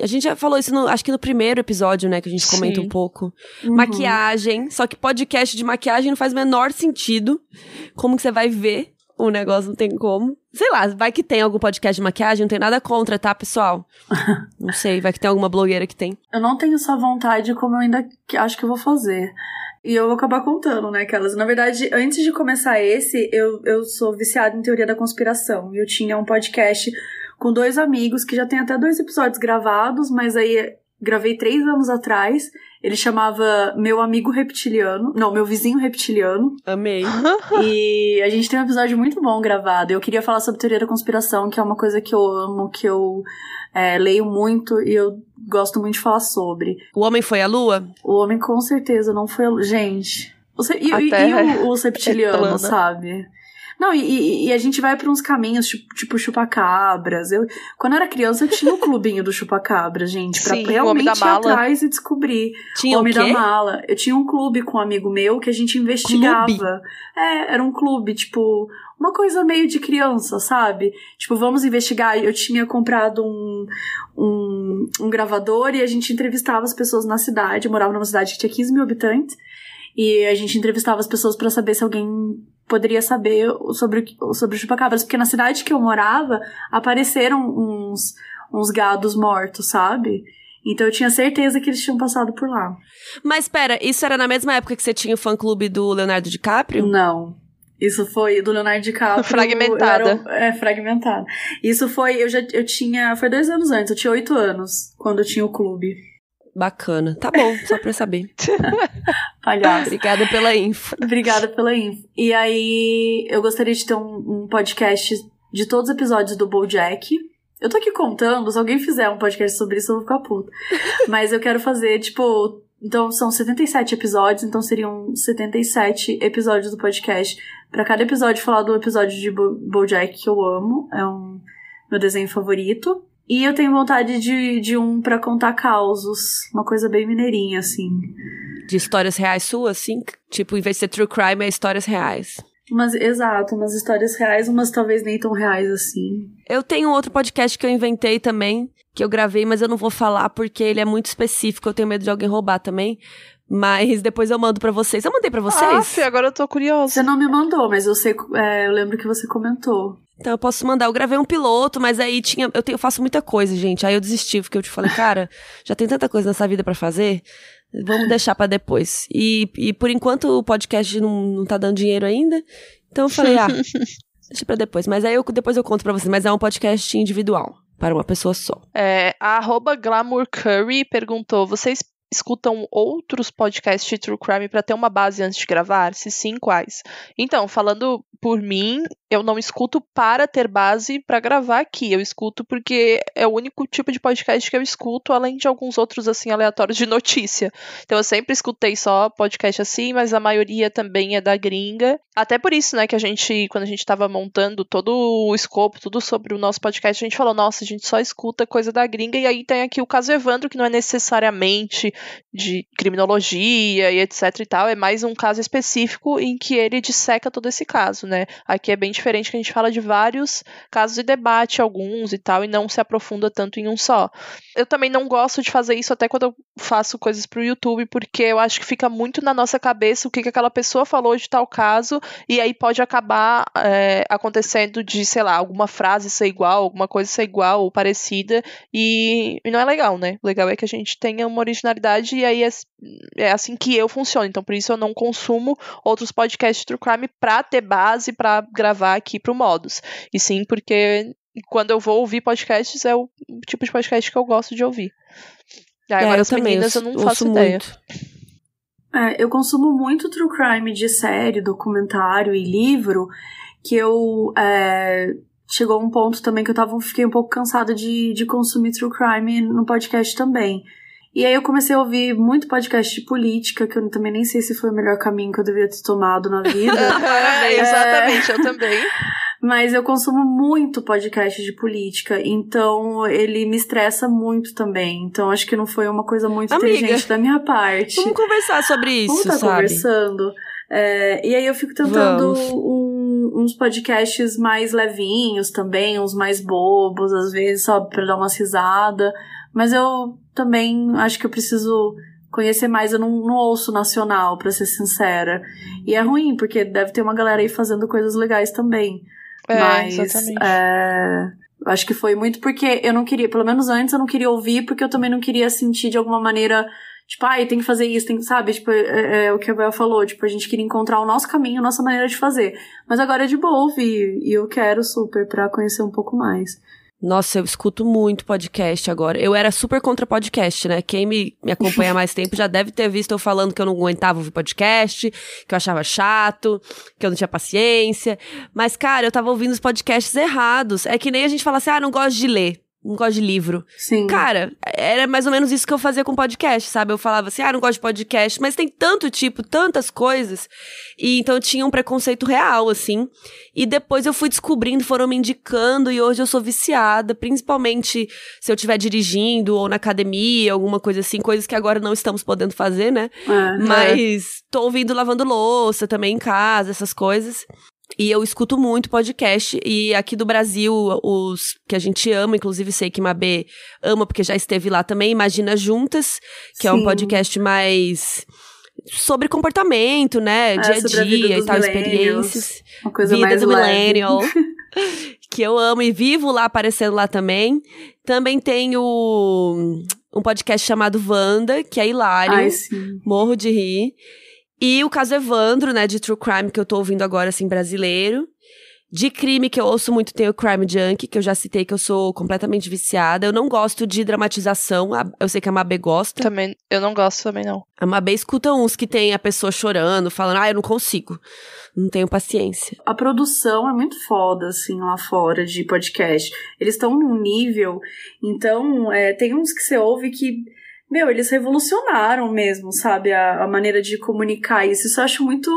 [SPEAKER 1] a gente já falou isso, no, acho que no primeiro episódio, né? Que a gente comenta Sim. um pouco. Uhum. Maquiagem. Só que podcast de maquiagem não faz o menor sentido. Como que você vai ver o negócio não tem como. Sei lá, vai que tem algum podcast de maquiagem, não tem nada contra, tá, pessoal? não sei, vai que tem alguma blogueira que tem.
[SPEAKER 2] Eu não tenho essa vontade como eu ainda acho que eu vou fazer. E eu vou acabar contando, né, aquelas. Na verdade, antes de começar esse, eu, eu sou viciada em teoria da conspiração. E eu tinha um podcast com dois amigos que já tem até dois episódios gravados, mas aí gravei três anos atrás. Ele chamava Meu Amigo Reptiliano. Não, Meu Vizinho Reptiliano.
[SPEAKER 1] Amei.
[SPEAKER 2] e a gente tem um episódio muito bom gravado. Eu queria falar sobre teoria da conspiração, que é uma coisa que eu amo, que eu é, leio muito e eu gosto muito de falar sobre.
[SPEAKER 1] O Homem Foi à Lua?
[SPEAKER 2] O Homem com certeza não foi a Lua. Gente. e, e, e o, o Reptiliano, é sabe? Não, e, e, a gente vai para uns caminhos, tipo, tipo chupacabras. Eu, quando eu era criança, eu tinha o um clubinho do chupacabras, gente, pra Sim, realmente ir atrás e descobrir.
[SPEAKER 1] Tinha
[SPEAKER 2] o
[SPEAKER 1] Homem
[SPEAKER 2] o da Mala. Eu tinha um clube com um amigo meu que a gente investigava.
[SPEAKER 1] Clube?
[SPEAKER 2] É, era um clube, tipo, uma coisa meio de criança, sabe? Tipo, vamos investigar. Eu tinha comprado um, um, um gravador e a gente entrevistava as pessoas na cidade. Eu morava numa cidade que tinha 15 mil habitantes. E a gente entrevistava as pessoas para saber se alguém poderia saber sobre, sobre os chupacabras, porque na cidade que eu morava apareceram uns, uns gados mortos, sabe? Então eu tinha certeza que eles tinham passado por lá.
[SPEAKER 1] Mas espera, isso era na mesma época que você tinha o fã-clube do Leonardo DiCaprio?
[SPEAKER 2] Não. Isso foi do Leonardo DiCaprio.
[SPEAKER 3] Fragmentada.
[SPEAKER 2] É, fragmentada. Isso foi, eu já eu tinha, foi dois anos antes, eu tinha oito anos quando eu tinha o clube.
[SPEAKER 1] Bacana. Tá bom, só pra saber.
[SPEAKER 2] Palhaço.
[SPEAKER 1] Obrigada pela info.
[SPEAKER 2] Obrigada pela info. E aí, eu gostaria de ter um, um podcast de todos os episódios do BoJack. Eu tô aqui contando, se alguém fizer um podcast sobre isso, eu vou ficar puta. Mas eu quero fazer, tipo, então são 77 episódios, então seriam 77 episódios do podcast. Para cada episódio falar do episódio de Bo BoJack que eu amo, é um meu desenho favorito. E eu tenho vontade de, de um para contar causos, uma coisa bem mineirinha, assim.
[SPEAKER 1] De histórias reais suas, assim? Tipo, em vez de ser true crime, é histórias reais.
[SPEAKER 2] Mas, exato, umas histórias reais, umas talvez nem tão reais assim.
[SPEAKER 1] Eu tenho outro podcast que eu inventei também, que eu gravei, mas eu não vou falar porque ele é muito específico, eu tenho medo de alguém roubar também. Mas depois eu mando para vocês. Eu mandei para vocês?
[SPEAKER 3] Ah, agora eu tô curiosa.
[SPEAKER 2] Você não me mandou, mas eu sei, é, eu lembro que você comentou.
[SPEAKER 1] Então eu posso mandar. Eu gravei um piloto, mas aí tinha. Eu, tenho, eu faço muita coisa, gente. Aí eu desisti, porque eu te falei, cara, já tem tanta coisa nessa vida para fazer. Vamos deixar para depois. E, e por enquanto o podcast não, não tá dando dinheiro ainda. Então eu falei, ah, deixa pra depois. Mas aí eu, depois eu conto pra vocês. Mas é um podcast individual. Para uma pessoa só.
[SPEAKER 3] É, a arroba Glamour Curry perguntou: vocês escutam outros podcasts de True Crime para ter uma base antes de gravar? Se sim, quais? Então, falando por mim, eu não escuto para ter base para gravar aqui. Eu escuto porque é o único tipo de podcast que eu escuto, além de alguns outros assim aleatórios de notícia. Então eu sempre escutei só podcast assim, mas a maioria também é da gringa. Até por isso, né, que a gente, quando a gente estava montando todo o escopo, tudo sobre o nosso podcast, a gente falou, nossa, a gente só escuta coisa da gringa, e aí tem aqui o caso Evandro, que não é necessariamente de criminologia e etc e tal, é mais um caso específico em que ele disseca todo esse caso, né? Aqui é bem diferente que a gente fala de vários casos e debate alguns e tal, e não se aprofunda tanto em um só. Eu também não gosto de fazer isso até quando eu faço coisas pro YouTube, porque eu acho que fica muito na nossa cabeça o que, que aquela pessoa falou de tal caso, e aí pode acabar é, acontecendo de, sei lá, alguma frase ser igual, alguma coisa ser igual ou parecida, e, e não é legal, né? O legal é que a gente tenha uma originalidade, e aí é, é assim que eu funciono. Então, por isso eu não consumo outros podcasts de True Crime pra ter base, para gravar aqui pro Modus. E sim porque quando eu vou ouvir podcasts é o tipo de podcast que eu gosto de ouvir.
[SPEAKER 1] É, agora as meninas eu não faço ideia.
[SPEAKER 2] É, eu consumo muito true crime de série, documentário e livro, que eu é, chegou um ponto também que eu tava, fiquei um pouco cansada de, de consumir true crime no podcast também. E aí eu comecei a ouvir muito podcast de política, que eu também nem sei se foi o melhor caminho que eu deveria ter tomado na vida.
[SPEAKER 3] é, exatamente, eu também.
[SPEAKER 2] Mas eu consumo muito podcast de política, então ele me estressa muito também. Então acho que não foi uma coisa muito Amiga, inteligente da minha parte.
[SPEAKER 1] Vamos conversar sobre isso,
[SPEAKER 2] Vamos tá
[SPEAKER 1] sabe?
[SPEAKER 2] conversando. É, e aí eu fico tentando um, uns podcasts mais levinhos também, uns mais bobos, às vezes, só pra dar uma risada. Mas eu também acho que eu preciso conhecer mais. Eu não, não ouço nacional, pra ser sincera. E é ruim, porque deve ter uma galera aí fazendo coisas legais também. É, Mas, exatamente. É, acho que foi muito porque eu não queria, pelo menos antes eu não queria ouvir, porque eu também não queria sentir de alguma maneira Tipo, ai, tem que fazer isso, tem que, sabe? Tipo, é, é, é o que a Bel falou, tipo, a gente queria encontrar o nosso caminho, a nossa maneira de fazer. Mas agora é de boa ouvir, e eu quero super pra conhecer um pouco mais.
[SPEAKER 1] Nossa, eu escuto muito podcast agora. Eu era super contra podcast, né? Quem me, me acompanha há mais tempo já deve ter visto eu falando que eu não aguentava ouvir podcast, que eu achava chato, que eu não tinha paciência. Mas, cara, eu tava ouvindo os podcasts errados. É que nem a gente fala assim, ah, não gosto de ler não gosto de livro.
[SPEAKER 2] Sim.
[SPEAKER 1] Cara, era mais ou menos isso que eu fazia com podcast, sabe? Eu falava assim, ah, não gosto de podcast, mas tem tanto tipo, tantas coisas. E então eu tinha um preconceito real, assim. E depois eu fui descobrindo, foram me indicando, e hoje eu sou viciada, principalmente se eu estiver dirigindo ou na academia, alguma coisa assim, coisas que agora não estamos podendo fazer, né? É, mas é. tô ouvindo lavando louça também em casa, essas coisas. E eu escuto muito podcast. E aqui do Brasil, os que a gente ama, inclusive sei que Mabê ama, porque já esteve lá também, Imagina Juntas, que Sim. é um podcast mais sobre comportamento, né? É, dia a dia e tal, experiências.
[SPEAKER 2] Uma coisa
[SPEAKER 1] vida
[SPEAKER 2] mais
[SPEAKER 1] do millennial. que eu amo e vivo lá aparecendo lá também. Também tenho um podcast chamado Wanda, que é hilário.
[SPEAKER 2] Ai, sim.
[SPEAKER 1] Morro de rir. E o caso Evandro, né, de True Crime, que eu tô ouvindo agora, assim, brasileiro. De crime, que eu ouço muito, tem o Crime Junk, que eu já citei que eu sou completamente viciada. Eu não gosto de dramatização, eu sei que a Mabê gosta.
[SPEAKER 3] Também, eu não gosto também, não.
[SPEAKER 1] A Mabê escuta uns que tem a pessoa chorando, falando, ah, eu não consigo, não tenho paciência.
[SPEAKER 2] A produção é muito foda, assim, lá fora de podcast. Eles estão num nível, então, é, tem uns que você ouve que meu, eles revolucionaram mesmo, sabe? A, a, maneira de comunicar isso. Isso eu acho muito.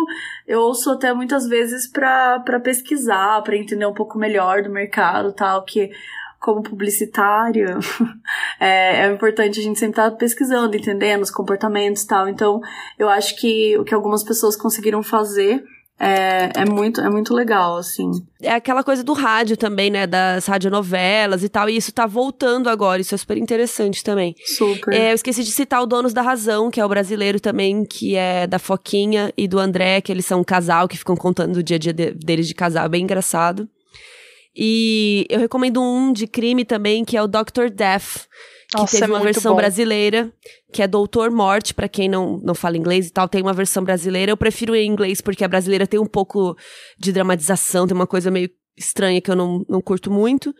[SPEAKER 2] Eu ouço até muitas vezes para pesquisar, para entender um pouco melhor do mercado tal, que como publicitária, é, é, importante a gente sempre estar tá pesquisando, entendendo os comportamentos tal. Então, eu acho que o que algumas pessoas conseguiram fazer é, é, muito, é muito legal, assim.
[SPEAKER 1] É aquela coisa do rádio também, né? Das radionovelas e tal. E isso tá voltando agora. Isso é super interessante também.
[SPEAKER 2] Super.
[SPEAKER 1] É, eu esqueci de citar o Donos da Razão, que é o brasileiro também, que é da Foquinha e do André, que eles são um casal que ficam contando o dia a dia de, deles de casal. É bem engraçado. E eu recomendo um de crime também, que é o Dr. Death que Nossa, teve é uma versão bom. brasileira, que é Doutor Morte, para quem não, não fala inglês e tal, tem uma versão brasileira. Eu prefiro em inglês porque a brasileira tem um pouco de dramatização, tem uma coisa meio estranha que eu não, não curto muito.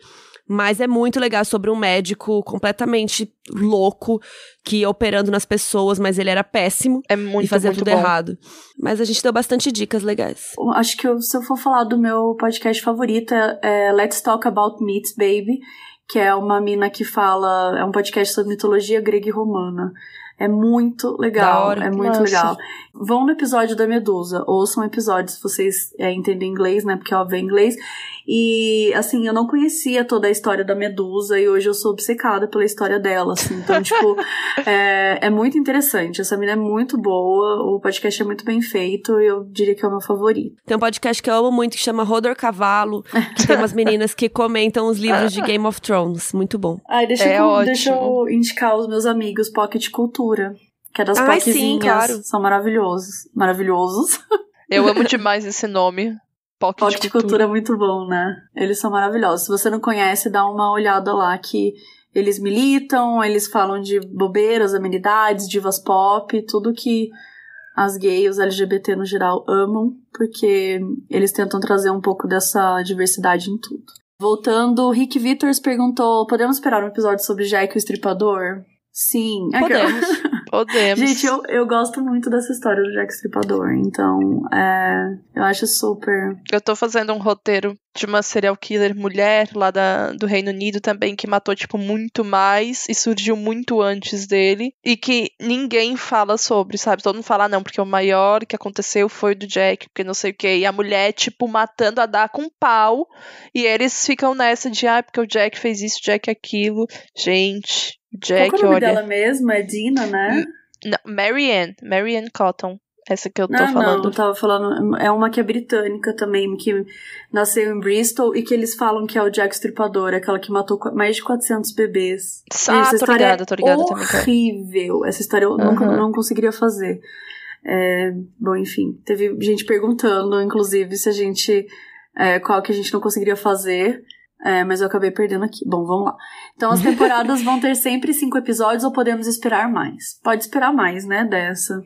[SPEAKER 1] Mas é muito legal sobre um médico completamente louco que ia operando nas pessoas, mas ele era péssimo.
[SPEAKER 3] É muito,
[SPEAKER 1] E fazia
[SPEAKER 3] muito
[SPEAKER 1] tudo
[SPEAKER 3] bom.
[SPEAKER 1] errado. Mas a gente deu bastante dicas legais.
[SPEAKER 2] Acho que eu, se eu for falar do meu podcast favorito, é Let's Talk About Meats, Baby que é uma mina que fala. É um podcast sobre mitologia grega e romana. É muito legal. É muito Nossa. legal. Vão no episódio da Medusa. Ouçam o episódio se vocês é, entendem inglês, né? Porque óbvio é inglês. E, assim, eu não conhecia toda a história da Medusa e hoje eu sou obcecada pela história dela, assim. Então, tipo, é, é muito interessante. Essa menina é muito boa, o podcast é muito bem feito e eu diria que é o meu favorito.
[SPEAKER 1] Tem um podcast que eu amo muito que chama Rodor Cavalo, que tem umas meninas que comentam os livros de Game of Thrones. Muito bom.
[SPEAKER 2] Ai, deixa, é eu, deixa eu indicar os meus amigos Pocket Cultura. Que é das Ai, sim, claro. São maravilhosos. Maravilhosos.
[SPEAKER 3] Eu amo demais esse nome. Pocket, Pocket Cultura.
[SPEAKER 2] Cultura é muito bom, né? Eles são maravilhosos. Se você não conhece, dá uma olhada lá que eles militam, eles falam de bobeiras, amenidades, divas pop, tudo que as gays, os LGBT no geral amam, porque eles tentam trazer um pouco dessa diversidade em tudo. Voltando, Rick Vittors perguntou: podemos esperar um episódio sobre Jack o Estripador? Sim.
[SPEAKER 1] Podemos.
[SPEAKER 3] Podemos.
[SPEAKER 2] Gente, eu, eu gosto muito dessa história do Jack Stripador, então é, eu acho super.
[SPEAKER 3] Eu tô fazendo um roteiro de uma serial killer mulher lá da, do Reino Unido também, que matou, tipo, muito mais e surgiu muito antes dele. E que ninguém fala sobre, sabe? Todo mundo fala, ah, não, porque o maior que aconteceu foi do Jack, porque não sei o quê. E a mulher, tipo, matando a dar com pau. E eles ficam nessa de, ah, porque o Jack fez isso, Jack aquilo. Gente, Jack,
[SPEAKER 2] Qual é o nome
[SPEAKER 3] olha...
[SPEAKER 2] dela mesmo? É Dina, né?
[SPEAKER 3] Não, Marianne. Marianne Cotton. Essa que eu tô
[SPEAKER 2] não,
[SPEAKER 3] falando.
[SPEAKER 2] Não, eu tava falando. É uma que é britânica também, que nasceu em Bristol e que eles falam que é o Jack Stripador, aquela que matou mais de 400 bebês.
[SPEAKER 3] Ah, Essa tô ligada, tô ligada
[SPEAKER 2] também. Horrível. Essa história eu uhum. nunca não conseguiria fazer. É, bom, enfim, teve gente perguntando, inclusive, se a gente. É, qual que a gente não conseguiria fazer. É, mas eu acabei perdendo aqui. Bom, vamos lá. Então as temporadas vão ter sempre cinco episódios ou podemos esperar mais? Pode esperar mais, né, dessa.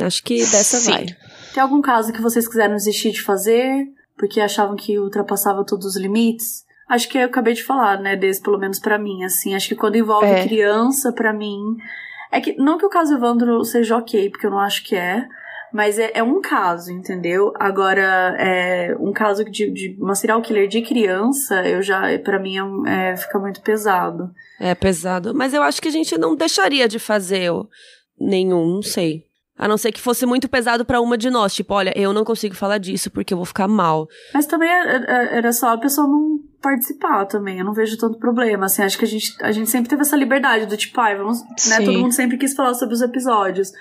[SPEAKER 1] Acho que dessa Sim. vai.
[SPEAKER 2] Tem algum caso que vocês quiseram desistir de fazer? Porque achavam que ultrapassava todos os limites? Acho que eu acabei de falar, né, desse, pelo menos para mim, assim. Acho que quando envolve é. criança, para mim. É que, não que o caso Evandro seja ok, porque eu não acho que é. Mas é, é um caso, entendeu? Agora, é, um caso de, de uma serial killer de criança, eu já, para mim, é, é, fica muito pesado.
[SPEAKER 1] É pesado. Mas eu acho que a gente não deixaria de fazer nenhum, não sei. A não ser que fosse muito pesado para uma de nós. Tipo, olha, eu não consigo falar disso porque eu vou ficar mal.
[SPEAKER 2] Mas também é, é, era só a pessoa não participar também. Eu não vejo tanto problema. Assim, acho que a gente, a gente sempre teve essa liberdade do tipo, ai, vamos. Né, todo mundo sempre quis falar sobre os episódios.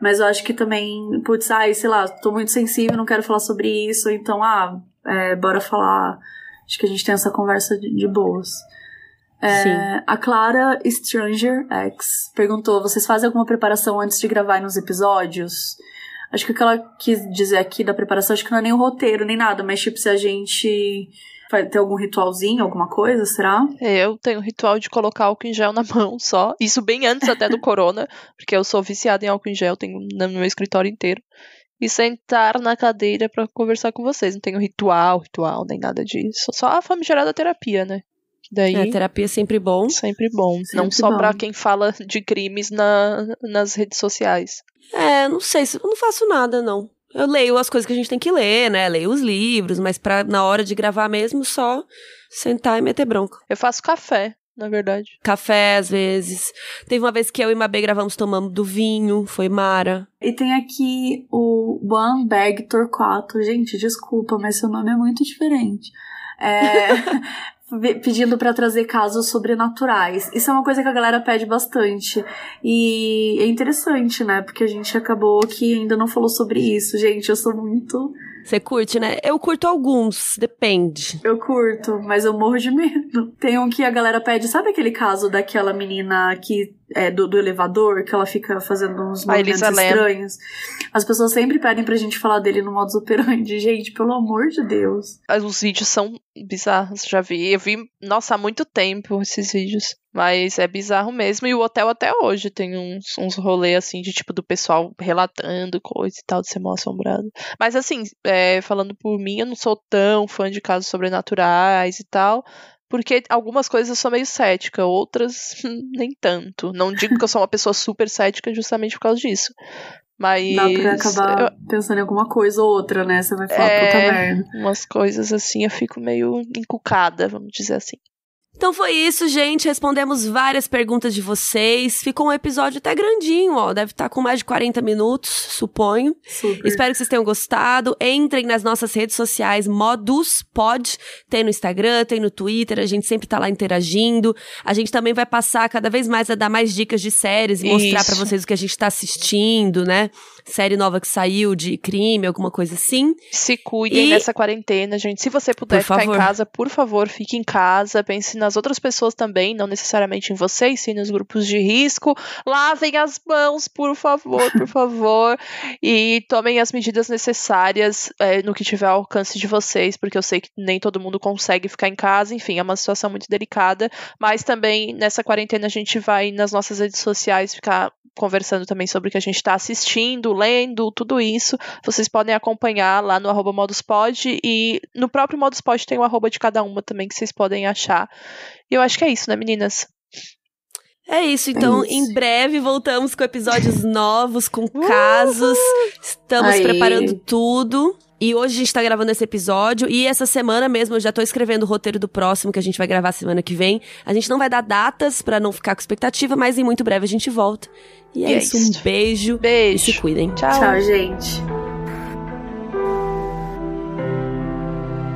[SPEAKER 2] Mas eu acho que também, putz, ai, sei lá, tô muito sensível, não quero falar sobre isso, então, ah, é, bora falar. Acho que a gente tem essa conversa de, de boas. É, a Clara Stranger X perguntou: vocês fazem alguma preparação antes de gravar nos episódios? Acho que o que ela quis dizer aqui da preparação, acho que não é nem o roteiro, nem nada, mas tipo, se a gente Vai ter algum ritualzinho, alguma coisa, será?
[SPEAKER 3] É, eu tenho um ritual de colocar álcool em gel na mão só. Isso bem antes até do corona, porque eu sou viciada em álcool em gel, tenho no meu escritório inteiro. E sentar na cadeira para conversar com vocês. Não tenho ritual, ritual, nem nada disso. Só a famigerada terapia, né?
[SPEAKER 1] Daí, é, terapia é sempre bom.
[SPEAKER 3] Sempre bom. Sempre não só para quem fala de crimes na, nas redes sociais.
[SPEAKER 1] É, não sei, eu não faço nada, não. Eu leio as coisas que a gente tem que ler, né? Leio os livros, mas pra, na hora de gravar mesmo, só sentar e meter bronca.
[SPEAKER 3] Eu faço café, na verdade.
[SPEAKER 1] Café, às vezes. Teve uma vez que eu e Mabê gravamos tomando do vinho, foi Mara.
[SPEAKER 2] E tem aqui o One Bag Torquato. Gente, desculpa, mas seu nome é muito diferente. É, pedindo para trazer casos sobrenaturais. Isso é uma coisa que a galera pede bastante. E é interessante, né? Porque a gente acabou que ainda não falou sobre isso. Gente, eu sou muito
[SPEAKER 1] você curte, né? Eu curto alguns, depende.
[SPEAKER 2] Eu curto, mas eu morro de medo. Tem um que a galera pede, sabe aquele caso daquela menina que é do, do elevador, que ela fica fazendo uns movimentos estranhos? As pessoas sempre pedem pra gente falar dele no modus operandi. Gente, pelo amor de Deus.
[SPEAKER 3] Os vídeos são bizarros, já vi. Eu vi, nossa, há muito tempo esses vídeos. Mas é bizarro mesmo. E o hotel até hoje tem uns, uns rolês assim de tipo do pessoal relatando coisa e tal, de ser mal assombrado. Mas assim, é, falando por mim, eu não sou tão fã de casos sobrenaturais e tal. Porque algumas coisas eu sou meio cética, outras nem tanto. Não digo que eu sou uma pessoa super cética justamente por causa disso. Mas.
[SPEAKER 2] Dá pra acabar eu... pensando em alguma coisa ou outra, né? Você vai falar é, puta merda.
[SPEAKER 3] Umas coisas assim eu fico meio encucada, vamos dizer assim.
[SPEAKER 1] Então foi isso, gente. Respondemos várias perguntas de vocês. Ficou um episódio até grandinho, ó. Deve estar tá com mais de 40 minutos, suponho. Super. Espero que vocês tenham gostado. Entrem nas nossas redes sociais, Modus Pod. Tem no Instagram, tem no Twitter. A gente sempre tá lá interagindo. A gente também vai passar cada vez mais a dar mais dicas de séries e mostrar para vocês o que a gente tá assistindo, né? Série nova que saiu de crime, alguma coisa assim.
[SPEAKER 3] Se cuidem e... nessa quarentena, gente. Se você puder ficar em casa, por favor, fique em casa. Pense na nas outras pessoas também, não necessariamente em vocês, sim nos grupos de risco. Lavem as mãos, por favor, por favor, e tomem as medidas necessárias é, no que tiver ao alcance de vocês, porque eu sei que nem todo mundo consegue ficar em casa, enfim, é uma situação muito delicada, mas também nessa quarentena a gente vai nas nossas redes sociais ficar conversando também sobre o que a gente está assistindo, lendo, tudo isso. Vocês podem acompanhar lá no arroba moduspod e no próprio moduspod tem o arroba de cada uma também que vocês podem achar. E eu acho que é isso, né, meninas?
[SPEAKER 1] É isso, então é isso. em breve voltamos com episódios novos, com casos. Estamos Aí. preparando tudo. E hoje a gente tá gravando esse episódio. E essa semana mesmo eu já tô escrevendo o roteiro do próximo que a gente vai gravar semana que vem. A gente não vai dar datas para não ficar com expectativa, mas em muito breve a gente volta. E é, e é isso. Um beijo.
[SPEAKER 3] Beijo.
[SPEAKER 1] E se cuidem.
[SPEAKER 2] Tchau. Tchau, gente.